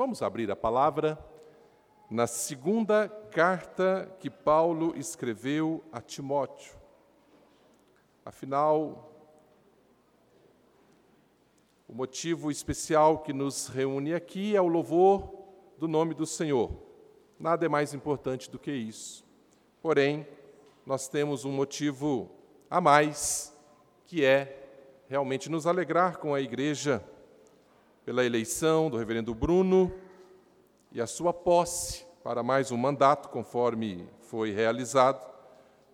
Vamos abrir a palavra na segunda carta que Paulo escreveu a Timóteo. Afinal, o motivo especial que nos reúne aqui é o louvor do nome do Senhor. Nada é mais importante do que isso. Porém, nós temos um motivo a mais, que é realmente nos alegrar com a igreja pela eleição do reverendo Bruno e a sua posse para mais um mandato, conforme foi realizado.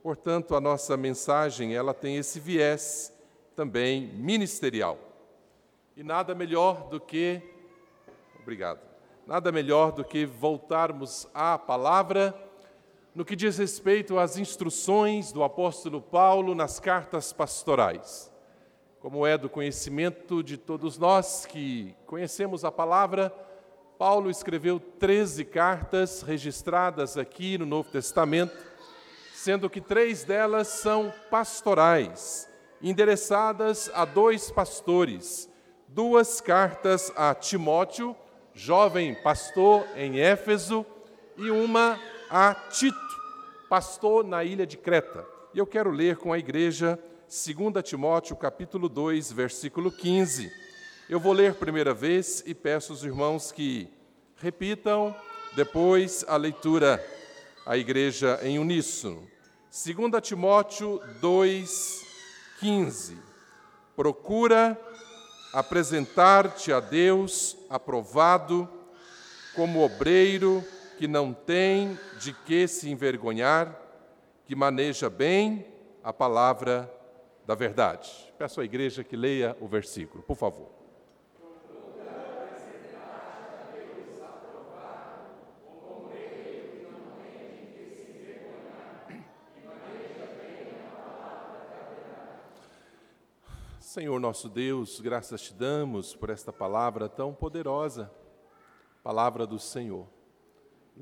Portanto, a nossa mensagem, ela tem esse viés também ministerial. E nada melhor do que Obrigado. Nada melhor do que voltarmos à palavra no que diz respeito às instruções do apóstolo Paulo nas cartas pastorais. Como é do conhecimento de todos nós que conhecemos a palavra, Paulo escreveu 13 cartas registradas aqui no Novo Testamento, sendo que três delas são pastorais, endereçadas a dois pastores, duas cartas a Timóteo, jovem pastor em Éfeso, e uma a Tito, pastor na ilha de Creta. E eu quero ler com a igreja 2 Timóteo, capítulo 2, versículo 15. Eu vou ler primeira vez e peço aos irmãos que repitam depois a leitura, a igreja em uníssono. 2 Timóteo 2, 15. Procura apresentar-te a Deus aprovado, como obreiro que não tem de que se envergonhar, que maneja bem a palavra da verdade. Peço à igreja que leia o versículo, por favor. Senhor nosso Deus, graças te damos por esta palavra tão poderosa, palavra do Senhor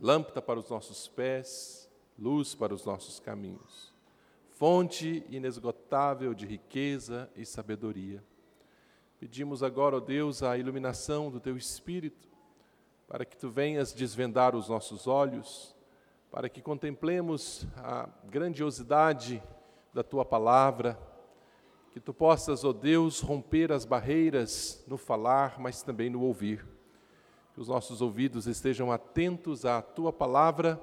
lâmpada para os nossos pés, luz para os nossos caminhos, fonte inesgotável de riqueza e sabedoria. Pedimos agora, ó Deus, a iluminação do teu Espírito, para que tu venhas desvendar os nossos olhos, para que contemplemos a grandiosidade da tua palavra, que tu possas, ó Deus, romper as barreiras no falar, mas também no ouvir que os nossos ouvidos estejam atentos à tua palavra,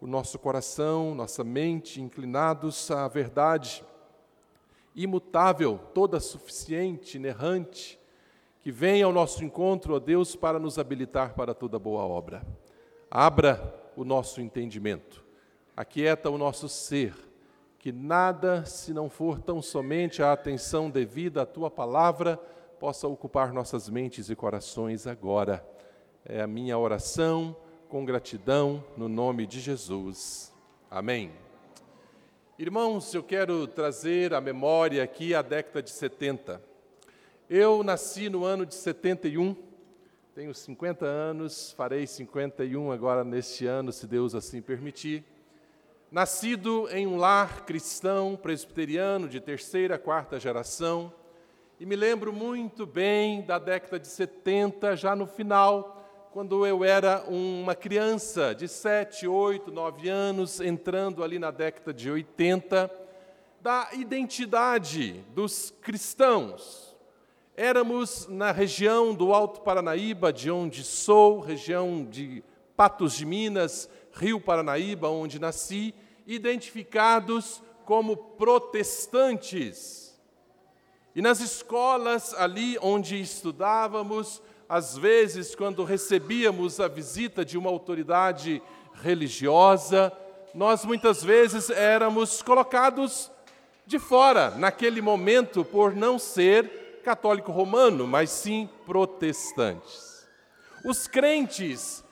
o nosso coração, nossa mente inclinados à verdade imutável, toda suficiente, inerrante, que venha ao nosso encontro, ó Deus, para nos habilitar para toda boa obra. Abra o nosso entendimento, aquieta o nosso ser, que nada, se não for tão somente a atenção devida à tua palavra, possa ocupar nossas mentes e corações agora é a minha oração com gratidão no nome de Jesus. Amém. Irmãos, eu quero trazer à memória aqui a década de 70. Eu nasci no ano de 71, tenho 50 anos, farei 51 agora neste ano, se Deus assim permitir. Nascido em um lar cristão presbiteriano de terceira, quarta geração, e me lembro muito bem da década de 70, já no final, quando eu era uma criança de 7, 8, 9 anos, entrando ali na década de 80, da identidade dos cristãos. Éramos na região do Alto Paranaíba, de onde sou, região de Patos de Minas, Rio Paranaíba, onde nasci, identificados como protestantes. E nas escolas ali onde estudávamos, às vezes, quando recebíamos a visita de uma autoridade religiosa, nós muitas vezes éramos colocados de fora, naquele momento, por não ser católico romano, mas sim protestantes. Os crentes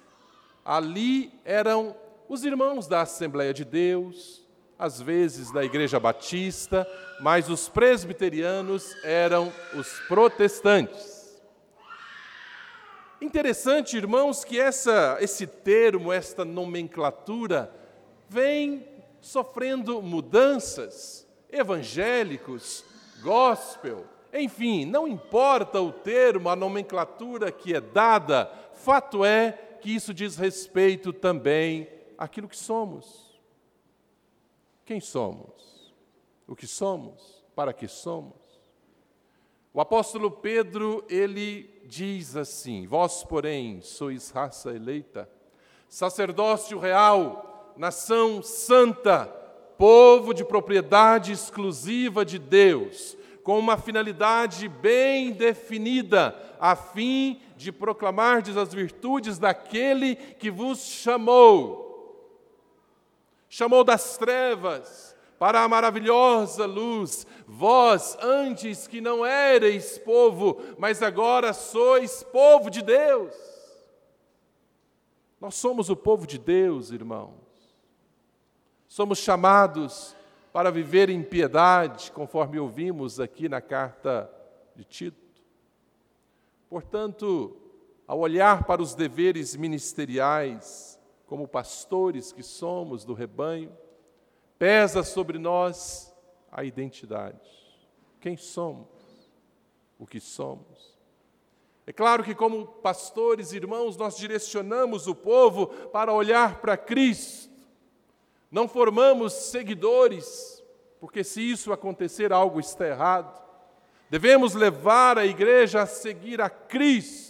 ali eram os irmãos da Assembleia de Deus, às vezes da Igreja Batista, mas os presbiterianos eram os protestantes. Interessante, irmãos, que essa, esse termo, esta nomenclatura, vem sofrendo mudanças. Evangélicos, gospel, enfim, não importa o termo, a nomenclatura que é dada, fato é que isso diz respeito também àquilo que somos. Quem somos? O que somos? Para que somos? O apóstolo Pedro, ele diz assim: Vós, porém, sois raça eleita, sacerdócio real, nação santa, povo de propriedade exclusiva de Deus, com uma finalidade bem definida, a fim de proclamardes as virtudes daquele que vos chamou. Chamou das trevas para a maravilhosa luz. Vós, antes que não erais povo, mas agora sois povo de Deus. Nós somos o povo de Deus, irmãos. Somos chamados para viver em piedade, conforme ouvimos aqui na carta de Tito. Portanto, ao olhar para os deveres ministeriais, como pastores que somos do rebanho, pesa sobre nós a identidade. Quem somos? O que somos? É claro que, como pastores, irmãos, nós direcionamos o povo para olhar para Cristo. Não formamos seguidores, porque se isso acontecer, algo está errado. Devemos levar a igreja a seguir a Cristo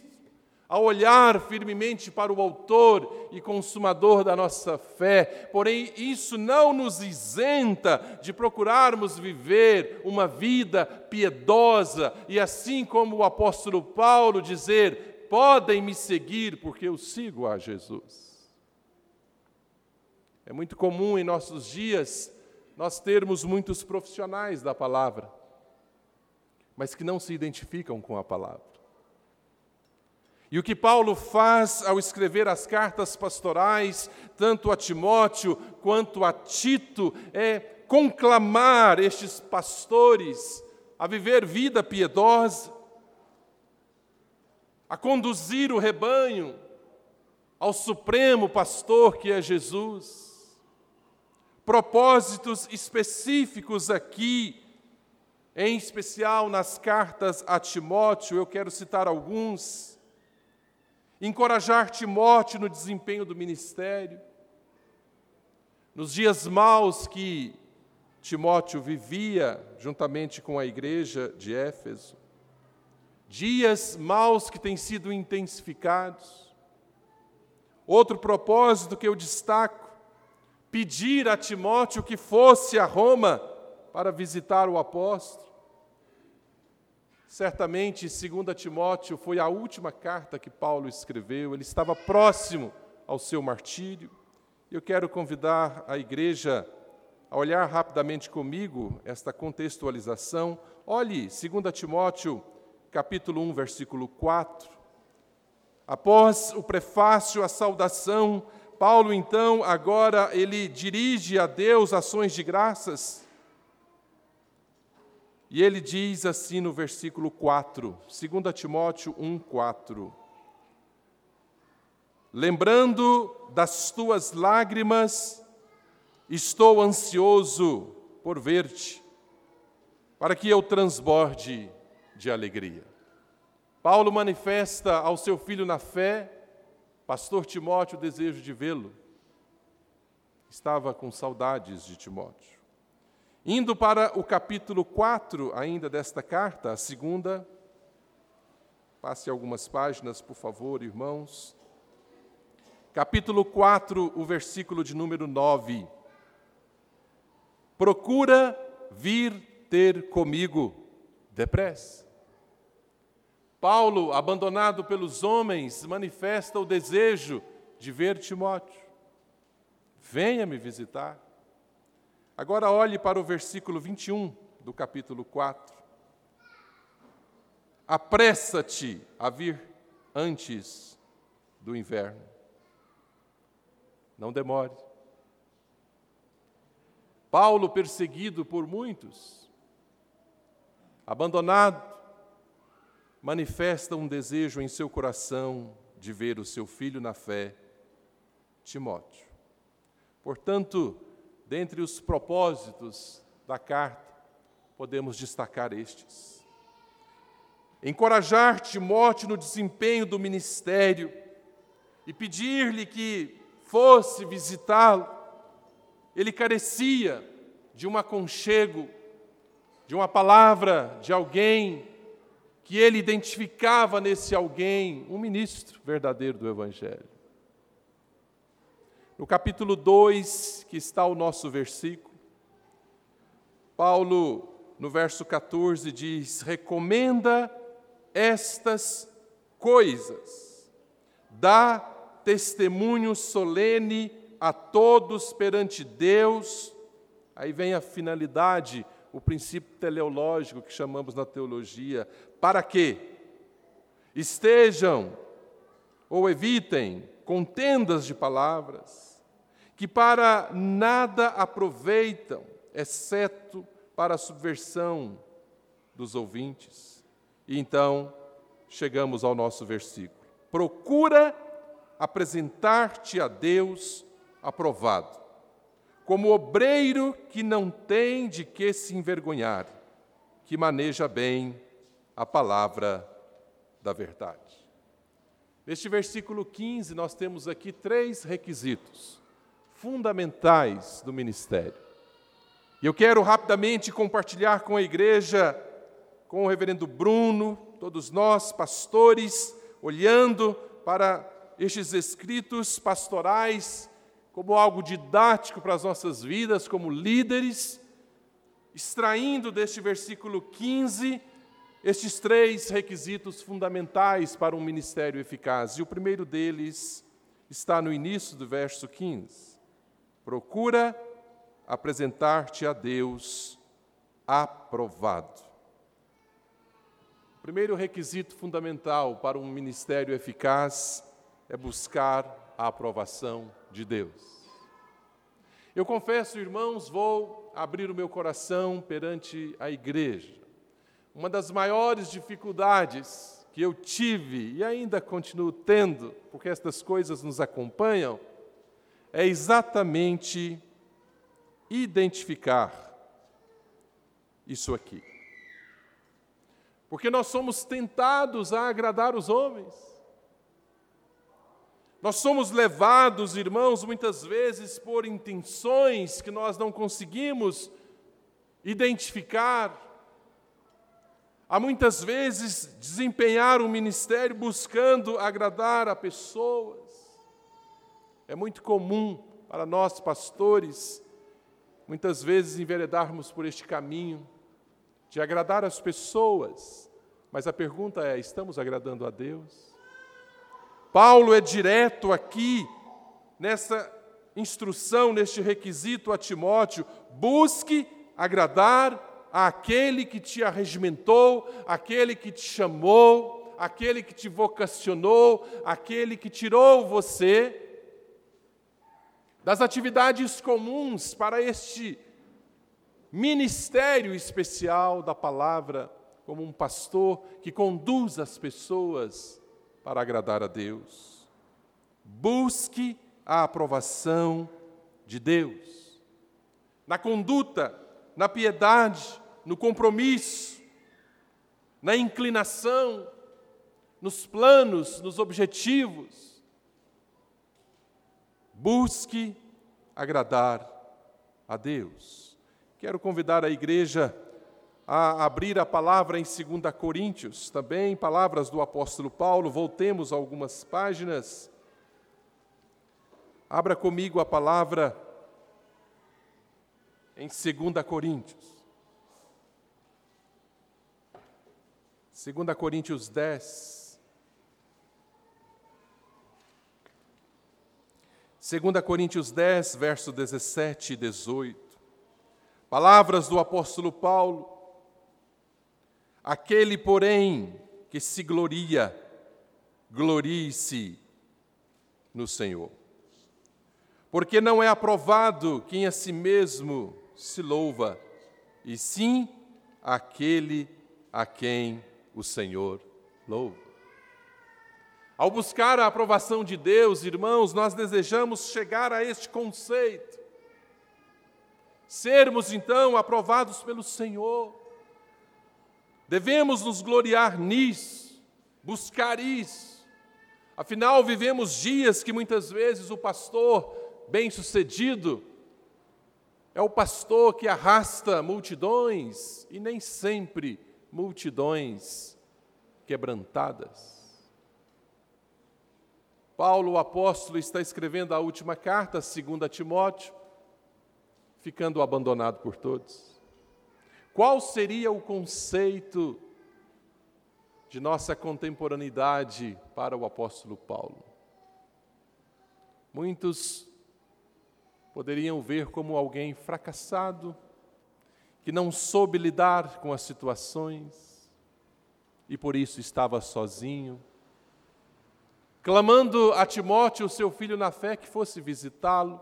a olhar firmemente para o Autor e Consumador da nossa fé, porém, isso não nos isenta de procurarmos viver uma vida piedosa e, assim como o apóstolo Paulo, dizer: podem me seguir porque eu sigo a Jesus. É muito comum em nossos dias nós termos muitos profissionais da palavra, mas que não se identificam com a palavra. E o que Paulo faz ao escrever as cartas pastorais, tanto a Timóteo quanto a Tito, é conclamar estes pastores a viver vida piedosa, a conduzir o rebanho ao supremo pastor que é Jesus. Propósitos específicos aqui, em especial nas cartas a Timóteo, eu quero citar alguns encorajar Timóteo no desempenho do ministério. Nos dias maus que Timóteo vivia juntamente com a igreja de Éfeso, dias maus que têm sido intensificados. Outro propósito que eu destaco, pedir a Timóteo que fosse a Roma para visitar o apóstolo. Certamente, 2 Timóteo foi a última carta que Paulo escreveu, ele estava próximo ao seu martírio. Eu quero convidar a igreja a olhar rapidamente comigo esta contextualização. Olhe 2 Timóteo, capítulo 1, versículo 4. Após o prefácio, a saudação, Paulo então agora ele dirige a Deus ações de graças e ele diz assim no versículo 4, 2 Timóteo 1, 4: Lembrando das tuas lágrimas, estou ansioso por ver-te, para que eu transborde de alegria. Paulo manifesta ao seu filho na fé, pastor Timóteo, o desejo de vê-lo. Estava com saudades de Timóteo. Indo para o capítulo 4 ainda desta carta, a segunda, passe algumas páginas, por favor, irmãos. Capítulo 4, o versículo de número 9. Procura vir ter comigo depressa. Paulo, abandonado pelos homens, manifesta o desejo de ver Timóteo. Venha me visitar. Agora olhe para o versículo 21 do capítulo 4. Apressa-te a vir antes do inverno. Não demore. Paulo, perseguido por muitos, abandonado, manifesta um desejo em seu coração de ver o seu filho na fé, Timóteo. Portanto, Dentre os propósitos da carta, podemos destacar estes: encorajar Timóteo no desempenho do ministério, e pedir-lhe que fosse visitá-lo, ele carecia de um aconchego, de uma palavra de alguém que ele identificava nesse alguém um ministro verdadeiro do Evangelho. No capítulo 2, que está o nosso versículo, Paulo, no verso 14, diz: recomenda estas coisas, dá testemunho solene a todos perante Deus. Aí vem a finalidade, o princípio teleológico que chamamos na teologia, para que estejam ou evitem contendas de palavras, que para nada aproveitam, exceto para a subversão dos ouvintes. E então chegamos ao nosso versículo. Procura apresentar-te a Deus aprovado, como obreiro que não tem de que se envergonhar, que maneja bem a palavra da verdade. Neste versículo 15, nós temos aqui três requisitos fundamentais do ministério. E eu quero rapidamente compartilhar com a igreja, com o reverendo Bruno, todos nós, pastores, olhando para estes escritos pastorais como algo didático para as nossas vidas, como líderes, extraindo deste versículo 15 estes três requisitos fundamentais para um ministério eficaz. E o primeiro deles está no início do verso 15. Procura apresentar-te a Deus aprovado. O primeiro requisito fundamental para um ministério eficaz é buscar a aprovação de Deus. Eu confesso, irmãos, vou abrir o meu coração perante a igreja uma das maiores dificuldades que eu tive e ainda continuo tendo, porque estas coisas nos acompanham, é exatamente identificar isso aqui. Porque nós somos tentados a agradar os homens. Nós somos levados, irmãos, muitas vezes por intenções que nós não conseguimos identificar Há muitas vezes desempenhar um ministério buscando agradar a pessoas. É muito comum para nós, pastores, muitas vezes enveredarmos por este caminho de agradar as pessoas, mas a pergunta é: estamos agradando a Deus? Paulo é direto aqui nessa instrução, neste requisito a Timóteo: busque agradar àquele que te arregimentou, aquele que te chamou, aquele que te vocacionou, aquele que tirou você das atividades comuns para este ministério especial da palavra, como um pastor que conduz as pessoas para agradar a Deus. Busque a aprovação de Deus. Na conduta, na piedade, no compromisso, na inclinação, nos planos, nos objetivos. Busque agradar a Deus. Quero convidar a igreja a abrir a palavra em 2 Coríntios, também palavras do apóstolo Paulo, voltemos algumas páginas. Abra comigo a palavra em 2 Coríntios. 2 Coríntios 10. 2 Coríntios 10, verso 17 e 18. Palavras do apóstolo Paulo. Aquele, porém, que se gloria, glorie-se no Senhor. Porque não é aprovado quem a si mesmo se louva, e sim aquele a quem o Senhor louva. Ao buscar a aprovação de Deus, irmãos, nós desejamos chegar a este conceito. Sermos então aprovados pelo Senhor. Devemos nos gloriar nisso, buscar isso. Afinal, vivemos dias que muitas vezes o pastor bem-sucedido é o pastor que arrasta multidões e nem sempre multidões quebrantadas. Paulo, o apóstolo, está escrevendo a última carta, segunda Timóteo, ficando abandonado por todos. Qual seria o conceito de nossa contemporaneidade para o apóstolo Paulo? Muitos poderiam ver como alguém fracassado, que não soube lidar com as situações e por isso estava sozinho, clamando a Timóteo, seu filho na fé, que fosse visitá-lo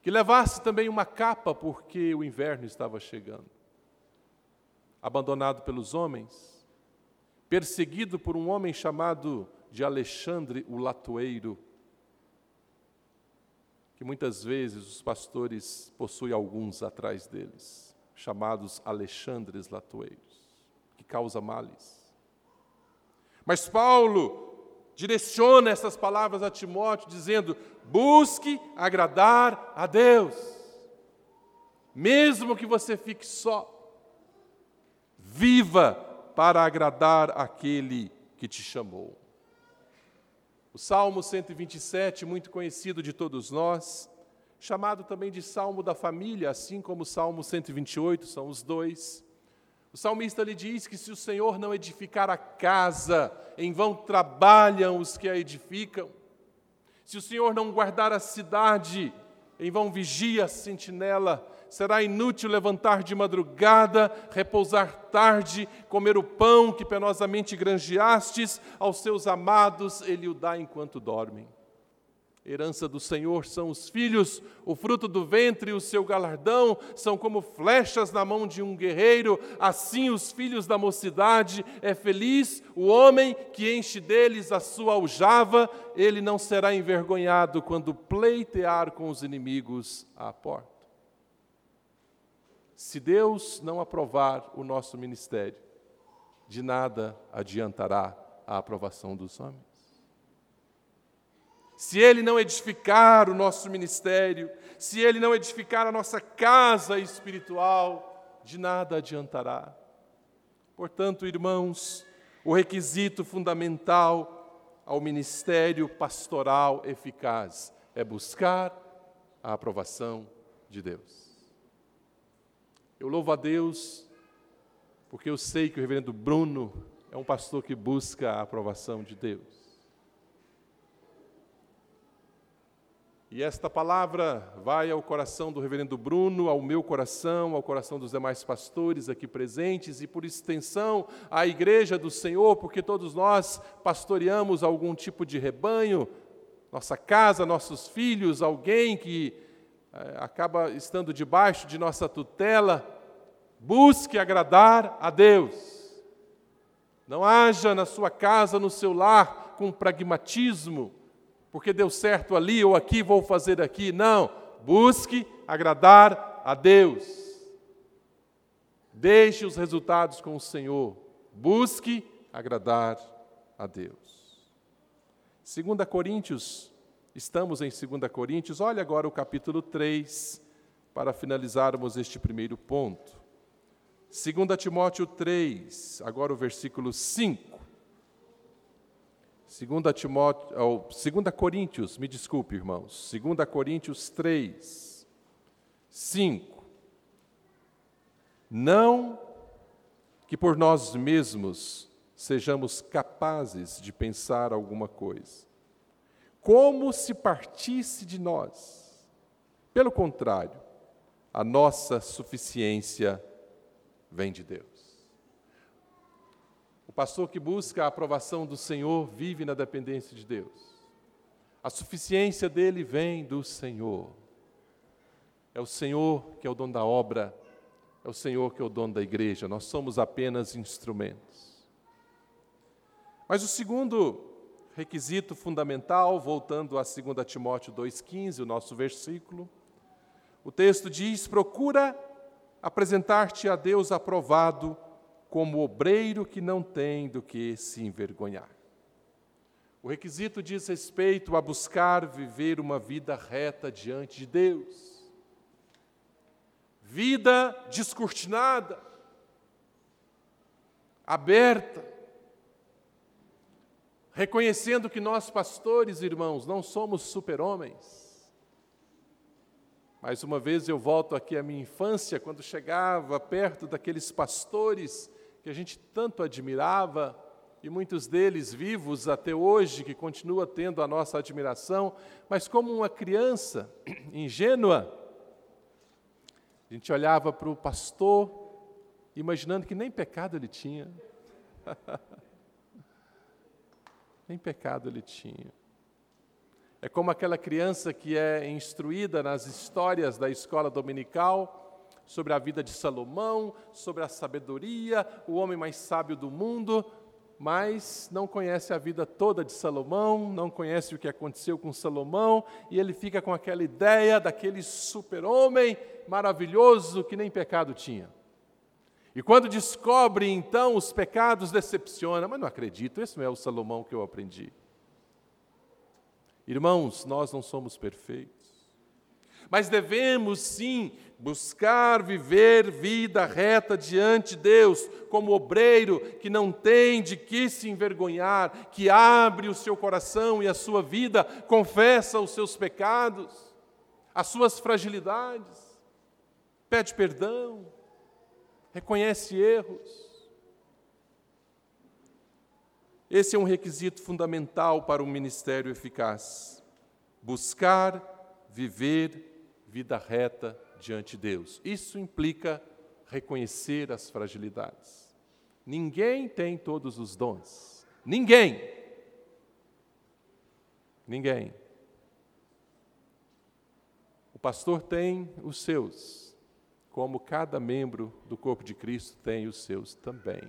que levasse também uma capa, porque o inverno estava chegando. Abandonado pelos homens, perseguido por um homem chamado de Alexandre o Latoeiro, que muitas vezes os pastores possuem alguns atrás deles, chamados Alexandres Latoeiros, que causa males. Mas Paulo direciona essas palavras a Timóteo, dizendo: busque agradar a Deus, mesmo que você fique só, viva para agradar aquele que te chamou. O Salmo 127, muito conhecido de todos nós, chamado também de Salmo da família, assim como o Salmo 128, são os dois. O salmista lhe diz que se o Senhor não edificar a casa, em vão trabalham os que a edificam. Se o Senhor não guardar a cidade, em vão vigia a sentinela. Será inútil levantar de madrugada, repousar tarde, comer o pão que penosamente granjeastes, aos seus amados ele o dá enquanto dormem. Herança do Senhor são os filhos, o fruto do ventre e o seu galardão são como flechas na mão de um guerreiro, assim os filhos da mocidade. É feliz o homem que enche deles a sua aljava, ele não será envergonhado quando pleitear com os inimigos à porta. Se Deus não aprovar o nosso ministério, de nada adiantará a aprovação dos homens se Ele não edificar o nosso ministério, se Ele não edificar a nossa casa espiritual, de nada adiantará. Portanto, irmãos, o requisito fundamental ao ministério pastoral eficaz é buscar a aprovação de Deus. Eu louvo a Deus porque eu sei que o reverendo Bruno é um pastor que busca a aprovação de Deus. E esta palavra vai ao coração do reverendo Bruno, ao meu coração, ao coração dos demais pastores aqui presentes e, por extensão, à igreja do Senhor, porque todos nós pastoreamos algum tipo de rebanho, nossa casa, nossos filhos, alguém que é, acaba estando debaixo de nossa tutela. Busque agradar a Deus. Não haja na sua casa, no seu lar, com pragmatismo, porque deu certo ali ou aqui, vou fazer aqui. Não, busque agradar a Deus. Deixe os resultados com o Senhor. Busque agradar a Deus. 2 Coríntios, estamos em 2 Coríntios, olha agora o capítulo 3, para finalizarmos este primeiro ponto. 2 Timóteo 3, agora o versículo 5. 2 Timóteo, 2 Coríntios, me desculpe, irmãos. 2 Coríntios 3, 5. Não que por nós mesmos sejamos capazes de pensar alguma coisa, como se partisse de nós. Pelo contrário, a nossa suficiência vem de Deus pastor que busca a aprovação do Senhor vive na dependência de Deus. A suficiência dele vem do Senhor. É o Senhor que é o dono da obra, é o Senhor que é o dono da igreja, nós somos apenas instrumentos. Mas o segundo requisito fundamental, voltando a 2 Timóteo 2,15, o nosso versículo, o texto diz: procura apresentar-te a Deus aprovado como obreiro que não tem do que se envergonhar. O requisito diz respeito a buscar viver uma vida reta diante de Deus. Vida descortinada, aberta, reconhecendo que nós, pastores, irmãos, não somos super-homens. Mais uma vez eu volto aqui à minha infância, quando chegava perto daqueles pastores que a gente tanto admirava, e muitos deles vivos até hoje, que continua tendo a nossa admiração, mas como uma criança ingênua, a gente olhava para o pastor imaginando que nem pecado ele tinha. nem pecado ele tinha. É como aquela criança que é instruída nas histórias da escola dominical sobre a vida de Salomão, sobre a sabedoria, o homem mais sábio do mundo, mas não conhece a vida toda de Salomão, não conhece o que aconteceu com Salomão, e ele fica com aquela ideia daquele super-homem maravilhoso que nem pecado tinha. E quando descobre então os pecados, decepciona, mas não acredito, esse não é o Salomão que eu aprendi. Irmãos, nós não somos perfeitos, mas devemos sim buscar viver vida reta diante de Deus, como obreiro que não tem de que se envergonhar, que abre o seu coração e a sua vida, confessa os seus pecados, as suas fragilidades, pede perdão, reconhece erros. Esse é um requisito fundamental para um ministério eficaz. Buscar viver vida reta diante de Deus. Isso implica reconhecer as fragilidades. Ninguém tem todos os dons. Ninguém. Ninguém. O pastor tem os seus como cada membro do corpo de Cristo tem os seus também.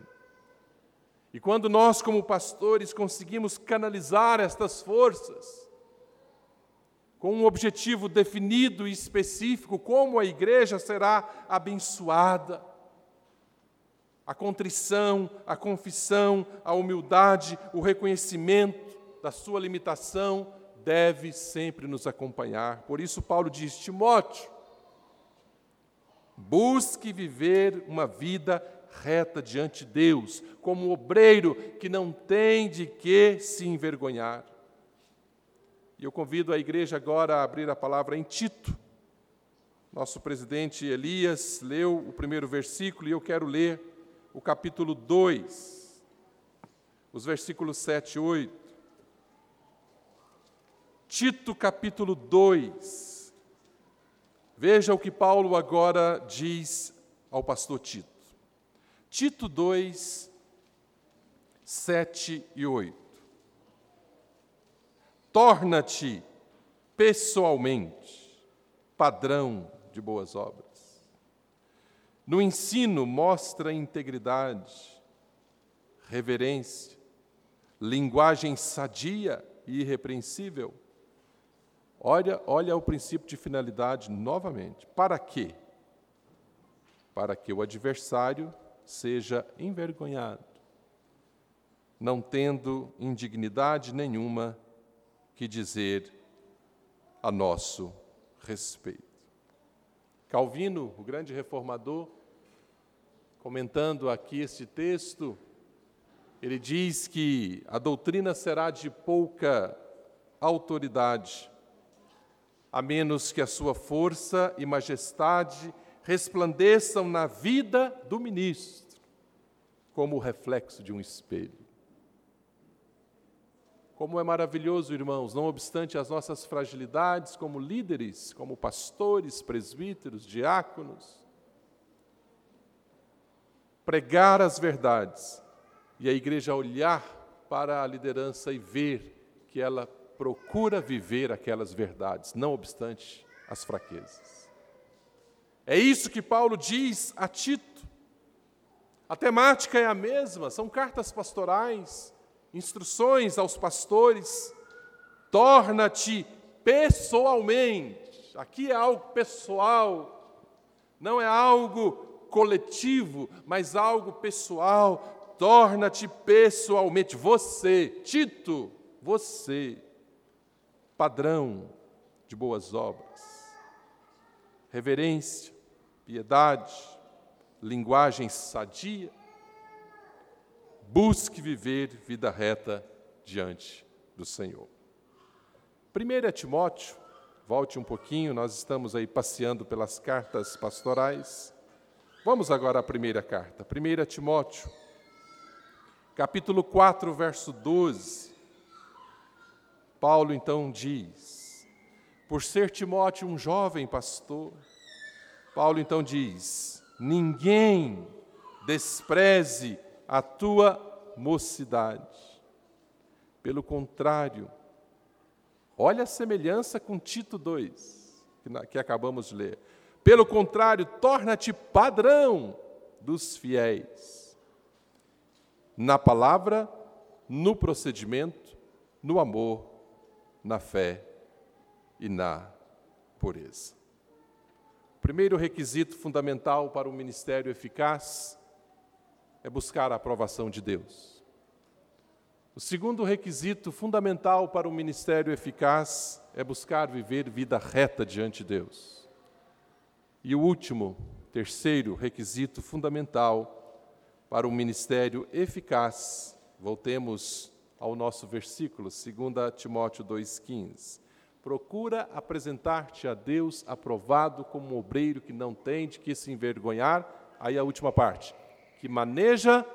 E quando nós, como pastores, conseguimos canalizar estas forças, com um objetivo definido e específico, como a igreja será abençoada, a contrição, a confissão, a humildade, o reconhecimento da sua limitação deve sempre nos acompanhar. Por isso, Paulo diz: Timóteo, Busque viver uma vida reta diante de Deus, como um obreiro que não tem de que se envergonhar. E eu convido a igreja agora a abrir a palavra em Tito. Nosso presidente Elias leu o primeiro versículo e eu quero ler o capítulo 2, os versículos 7 e 8. Tito, capítulo 2 Veja o que Paulo agora diz ao pastor Tito. Tito 2, 7 e 8. Torna-te pessoalmente padrão de boas obras. No ensino, mostra integridade, reverência, linguagem sadia e irrepreensível Olha, olha o princípio de finalidade novamente. Para quê? Para que o adversário seja envergonhado, não tendo indignidade nenhuma que dizer a nosso respeito. Calvino, o grande reformador, comentando aqui este texto, ele diz que a doutrina será de pouca autoridade a menos que a sua força e majestade resplandeçam na vida do ministro, como o reflexo de um espelho. Como é maravilhoso, irmãos, não obstante as nossas fragilidades como líderes, como pastores, presbíteros, diáconos, pregar as verdades e a igreja olhar para a liderança e ver que ela procura viver aquelas verdades, não obstante as fraquezas. É isso que Paulo diz a Tito. A temática é a mesma, são cartas pastorais, instruções aos pastores. Torna-te pessoalmente. Aqui é algo pessoal, não é algo coletivo, mas algo pessoal. Torna-te pessoalmente. Você, Tito, você, padrão de boas obras, reverência, piedade, linguagem sadia, busque viver vida reta diante do Senhor. 1 é Timóteo, volte um pouquinho, nós estamos aí passeando pelas cartas pastorais. Vamos agora à primeira carta, 1 Timóteo, capítulo 4, verso 12. Paulo então diz: Por ser Timóteo um jovem pastor, Paulo então diz: Ninguém despreze a tua mocidade. Pelo contrário, olha a semelhança com Tito 2, que acabamos de ler. Pelo contrário, torna-te padrão dos fiéis. Na palavra, no procedimento, no amor, na fé e na pureza. Primeiro requisito fundamental para um ministério eficaz é buscar a aprovação de Deus. O segundo requisito fundamental para um ministério eficaz é buscar viver vida reta diante de Deus. E o último, terceiro requisito fundamental para um ministério eficaz, voltemos ao nosso versículo, 2 Timóteo 2,15. Procura apresentar-te a Deus aprovado como um obreiro que não tem de que se envergonhar. Aí a última parte, que maneja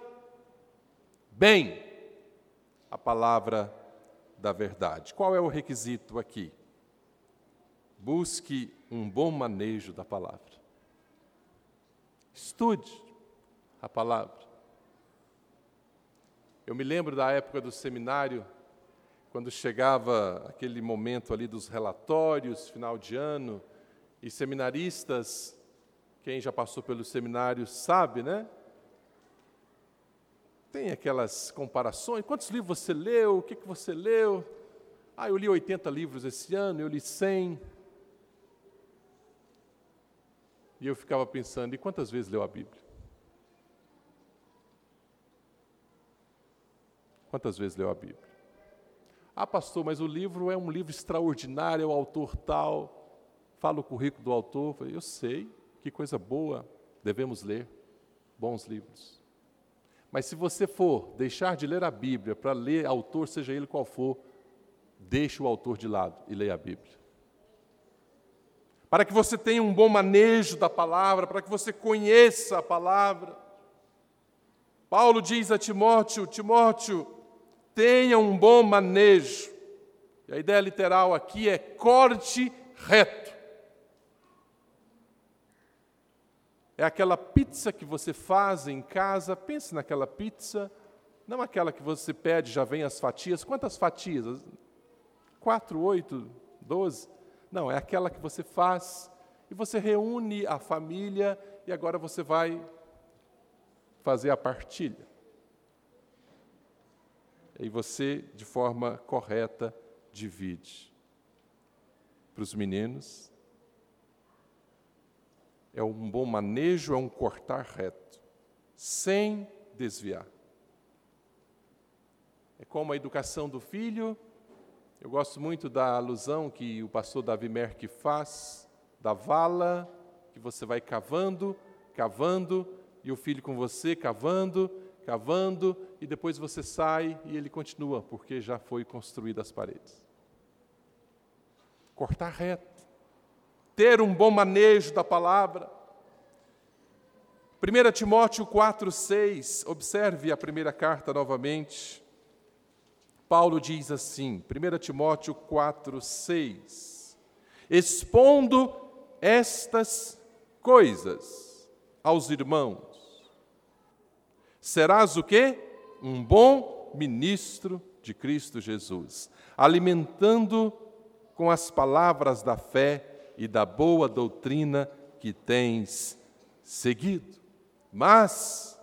bem a palavra da verdade. Qual é o requisito aqui? Busque um bom manejo da palavra. Estude a palavra. Eu me lembro da época do seminário, quando chegava aquele momento ali dos relatórios, final de ano, e seminaristas, quem já passou pelo seminário sabe, né? Tem aquelas comparações. Quantos livros você leu? O que, que você leu? Ah, eu li 80 livros esse ano, eu li 100. E eu ficava pensando, e quantas vezes leu a Bíblia? Quantas vezes leu a Bíblia? Ah, pastor, mas o livro é um livro extraordinário, é o autor tal. Fala o currículo do autor. Eu, sei, que coisa boa, devemos ler bons livros. Mas se você for deixar de ler a Bíblia para ler autor, seja ele qual for, deixe o autor de lado e leia a Bíblia. Para que você tenha um bom manejo da palavra, para que você conheça a palavra. Paulo diz a Timóteo: Timóteo, tenha um bom manejo. E a ideia literal aqui é corte reto. É aquela pizza que você faz em casa, pense naquela pizza, não aquela que você pede, já vem as fatias. Quantas fatias? Quatro, oito, doze? Não, é aquela que você faz e você reúne a família e agora você vai fazer a partilha. E você, de forma correta, divide. Para os meninos, é um bom manejo, é um cortar reto, sem desviar. É como a educação do filho. Eu gosto muito da alusão que o pastor Davi Merck faz, da vala que você vai cavando, cavando, e o filho com você cavando, cavando, e depois você sai e ele continua, porque já foi construída as paredes. Cortar reto ter um bom manejo da palavra. 1 Timóteo 4, 6, observe a primeira carta novamente. Paulo diz assim, 1 Timóteo 4, 6: Expondo estas coisas aos irmãos, serás o quê? Um bom ministro de Cristo Jesus, alimentando com as palavras da fé e da boa doutrina que tens seguido. Mas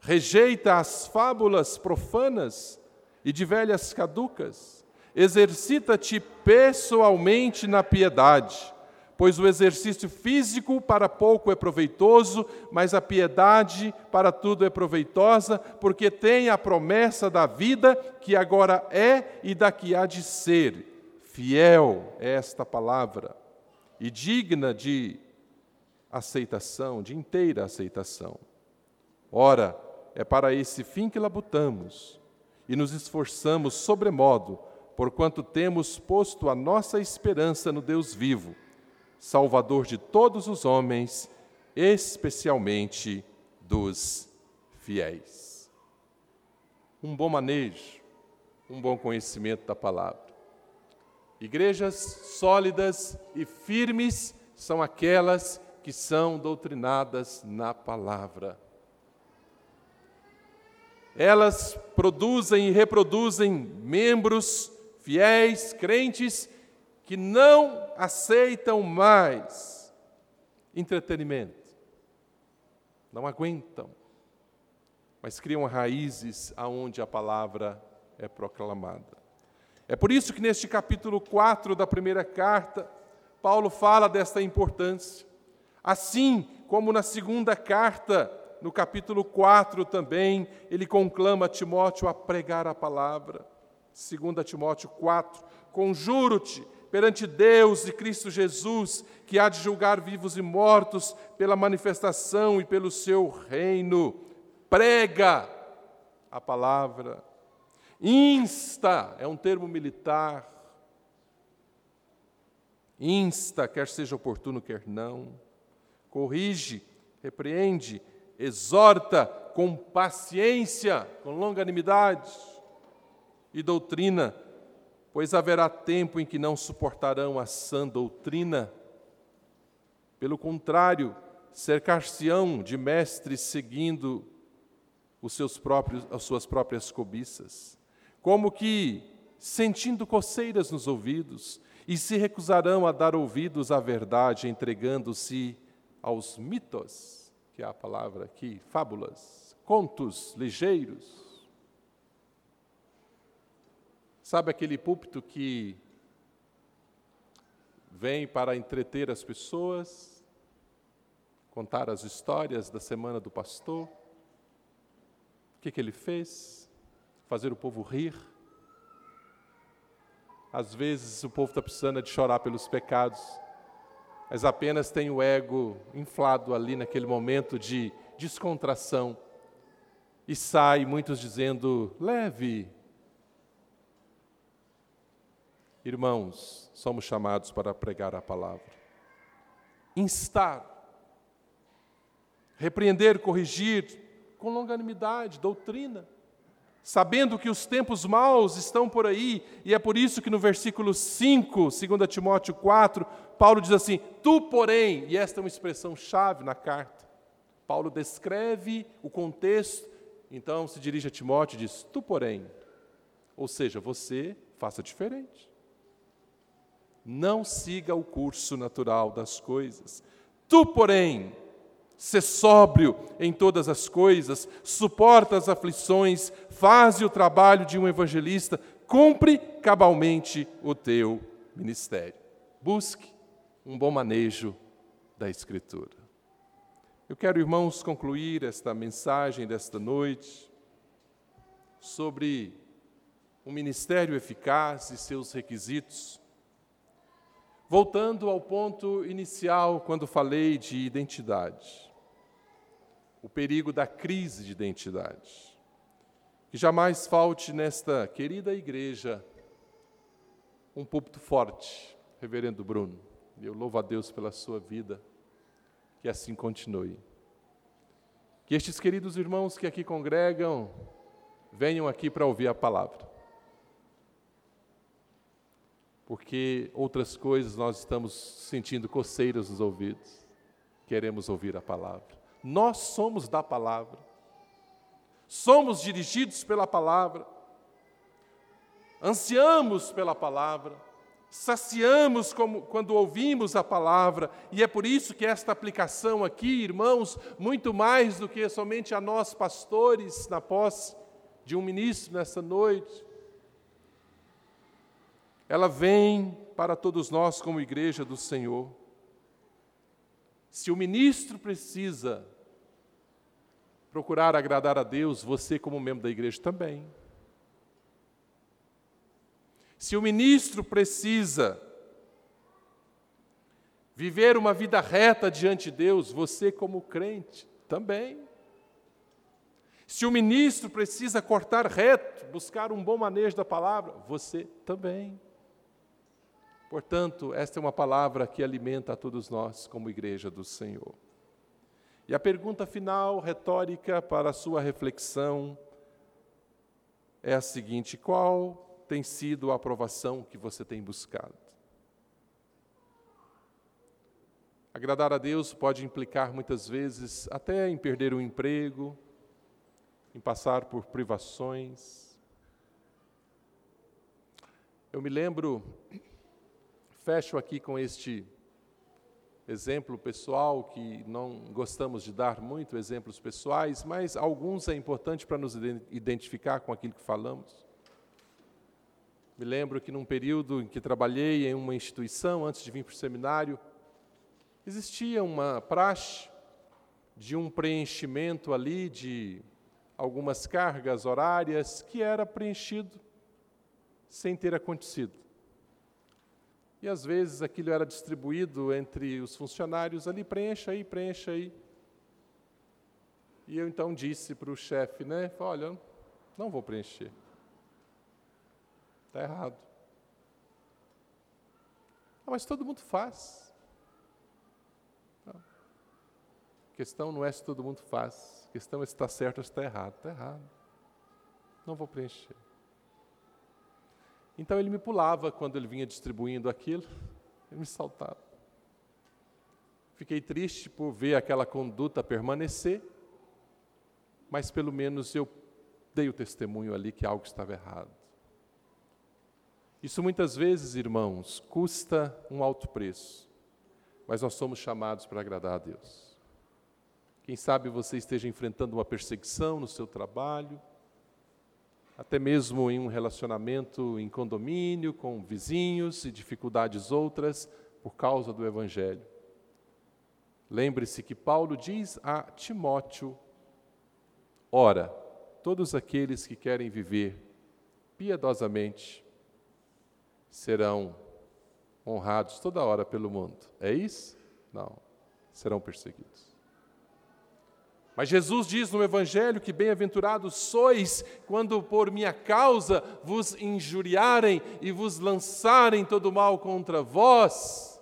rejeita as fábulas profanas e de velhas caducas. Exercita-te pessoalmente na piedade, Pois o exercício físico para pouco é proveitoso, mas a piedade para tudo é proveitosa, porque tem a promessa da vida que agora é e da que há de ser. Fiel é esta palavra e digna de aceitação, de inteira aceitação. Ora, é para esse fim que labutamos e nos esforçamos sobremodo, porquanto temos posto a nossa esperança no Deus vivo Salvador de todos os homens, especialmente dos fiéis. Um bom manejo, um bom conhecimento da palavra. Igrejas sólidas e firmes são aquelas que são doutrinadas na palavra. Elas produzem e reproduzem membros fiéis, crentes, que não aceitam mais entretenimento, não aguentam, mas criam raízes aonde a palavra é proclamada. É por isso que neste capítulo 4 da primeira carta, Paulo fala desta importância. Assim como na segunda carta, no capítulo 4 também, ele conclama Timóteo a pregar a palavra. 2 Timóteo 4, conjuro-te perante Deus e Cristo Jesus, que há de julgar vivos e mortos pela manifestação e pelo seu reino. Prega a palavra. Insta é um termo militar. Insta, quer seja oportuno, quer não. Corrige, repreende, exorta com paciência, com longanimidade e doutrina pois haverá tempo em que não suportarão a sã doutrina. Pelo contrário, cercar-se-ão de mestres seguindo os seus próprios, as suas próprias cobiças, como que sentindo coceiras nos ouvidos, e se recusarão a dar ouvidos à verdade, entregando-se aos mitos, que é a palavra aqui, fábulas, contos ligeiros, Sabe aquele púlpito que vem para entreter as pessoas, contar as histórias da semana do pastor? O que, que ele fez? Fazer o povo rir. Às vezes o povo está precisando de chorar pelos pecados, mas apenas tem o ego inflado ali naquele momento de descontração. E sai muitos dizendo: leve, Irmãos, somos chamados para pregar a palavra, instar, repreender, corrigir com longanimidade, doutrina, sabendo que os tempos maus estão por aí, e é por isso que no versículo 5, 2 Timóteo 4, Paulo diz assim: Tu, porém, e esta é uma expressão chave na carta, Paulo descreve o contexto, então se dirige a Timóteo e diz: Tu, porém, ou seja, você faça diferente. Não siga o curso natural das coisas. Tu, porém, se sóbrio em todas as coisas, suporta as aflições, faze o trabalho de um evangelista, cumpre cabalmente o teu ministério. Busque um bom manejo da Escritura. Eu quero, irmãos, concluir esta mensagem desta noite sobre um ministério eficaz e seus requisitos Voltando ao ponto inicial, quando falei de identidade, o perigo da crise de identidade. Que jamais falte nesta querida igreja um púlpito forte, Reverendo Bruno. Eu louvo a Deus pela sua vida, que assim continue. Que estes queridos irmãos que aqui congregam venham aqui para ouvir a palavra porque outras coisas nós estamos sentindo coceiras nos ouvidos. Queremos ouvir a palavra. Nós somos da palavra. Somos dirigidos pela palavra. Ansiamos pela palavra. Saciamos como, quando ouvimos a palavra, e é por isso que esta aplicação aqui, irmãos, muito mais do que somente a nós pastores na posse de um ministro nessa noite, ela vem para todos nós como igreja do Senhor. Se o ministro precisa procurar agradar a Deus, você, como membro da igreja, também. Se o ministro precisa viver uma vida reta diante de Deus, você, como crente, também. Se o ministro precisa cortar reto, buscar um bom manejo da palavra, você também. Portanto, esta é uma palavra que alimenta a todos nós como igreja do Senhor. E a pergunta final, retórica, para a sua reflexão é a seguinte: qual tem sido a aprovação que você tem buscado? Agradar a Deus pode implicar muitas vezes até em perder o emprego, em passar por privações. Eu me lembro, fecho aqui com este exemplo pessoal, que não gostamos de dar muito exemplos pessoais, mas alguns é importante para nos identificar com aquilo que falamos. Me lembro que num período em que trabalhei em uma instituição, antes de vir para o seminário, existia uma praxe de um preenchimento ali de algumas cargas horárias que era preenchido sem ter acontecido. E às vezes aquilo era distribuído entre os funcionários ali, preencha aí, preencha aí. E eu então disse para o chefe, né? Olha, não vou preencher. Está errado. Ah, mas todo mundo faz. A questão não é se todo mundo faz. A questão é se está certo ou se está errado. Está errado. Não vou preencher. Então ele me pulava quando ele vinha distribuindo aquilo, ele me saltava. Fiquei triste por ver aquela conduta permanecer, mas pelo menos eu dei o testemunho ali que algo estava errado. Isso muitas vezes, irmãos, custa um alto preço, mas nós somos chamados para agradar a Deus. Quem sabe você esteja enfrentando uma perseguição no seu trabalho, até mesmo em um relacionamento em condomínio, com vizinhos e dificuldades outras por causa do Evangelho. Lembre-se que Paulo diz a Timóteo: Ora, todos aqueles que querem viver piedosamente serão honrados toda hora pelo mundo. É isso? Não, serão perseguidos. Mas Jesus diz no Evangelho que bem-aventurados sois quando por minha causa vos injuriarem e vos lançarem todo mal contra vós.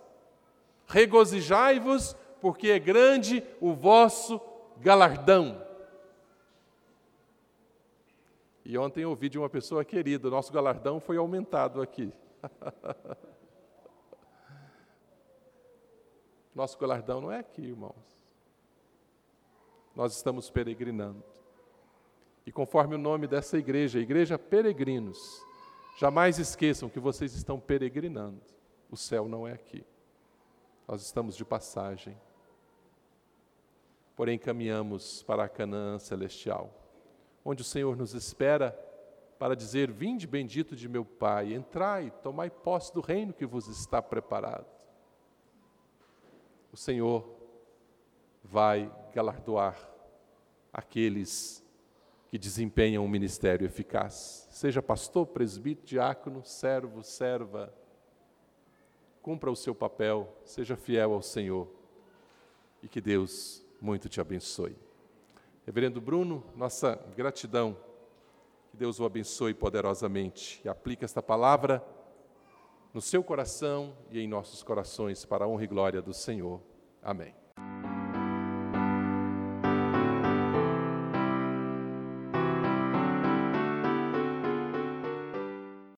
Regozijai-vos, porque é grande o vosso galardão. E ontem ouvi de uma pessoa querida, nosso galardão foi aumentado aqui. nosso galardão não é aqui, irmãos nós estamos peregrinando. E conforme o nome dessa igreja, Igreja Peregrinos, jamais esqueçam que vocês estão peregrinando. O céu não é aqui. Nós estamos de passagem. Porém, caminhamos para a Canaã celestial, onde o Senhor nos espera para dizer: Vinde, bendito de meu Pai, entrai, tomai posse do reino que vos está preparado. O Senhor vai galardoar aqueles que desempenham um ministério eficaz. Seja pastor, presbítero, diácono, servo, serva, cumpra o seu papel, seja fiel ao Senhor e que Deus muito te abençoe. Reverendo Bruno, nossa gratidão, que Deus o abençoe poderosamente e aplique esta palavra no seu coração e em nossos corações para a honra e glória do Senhor. Amém.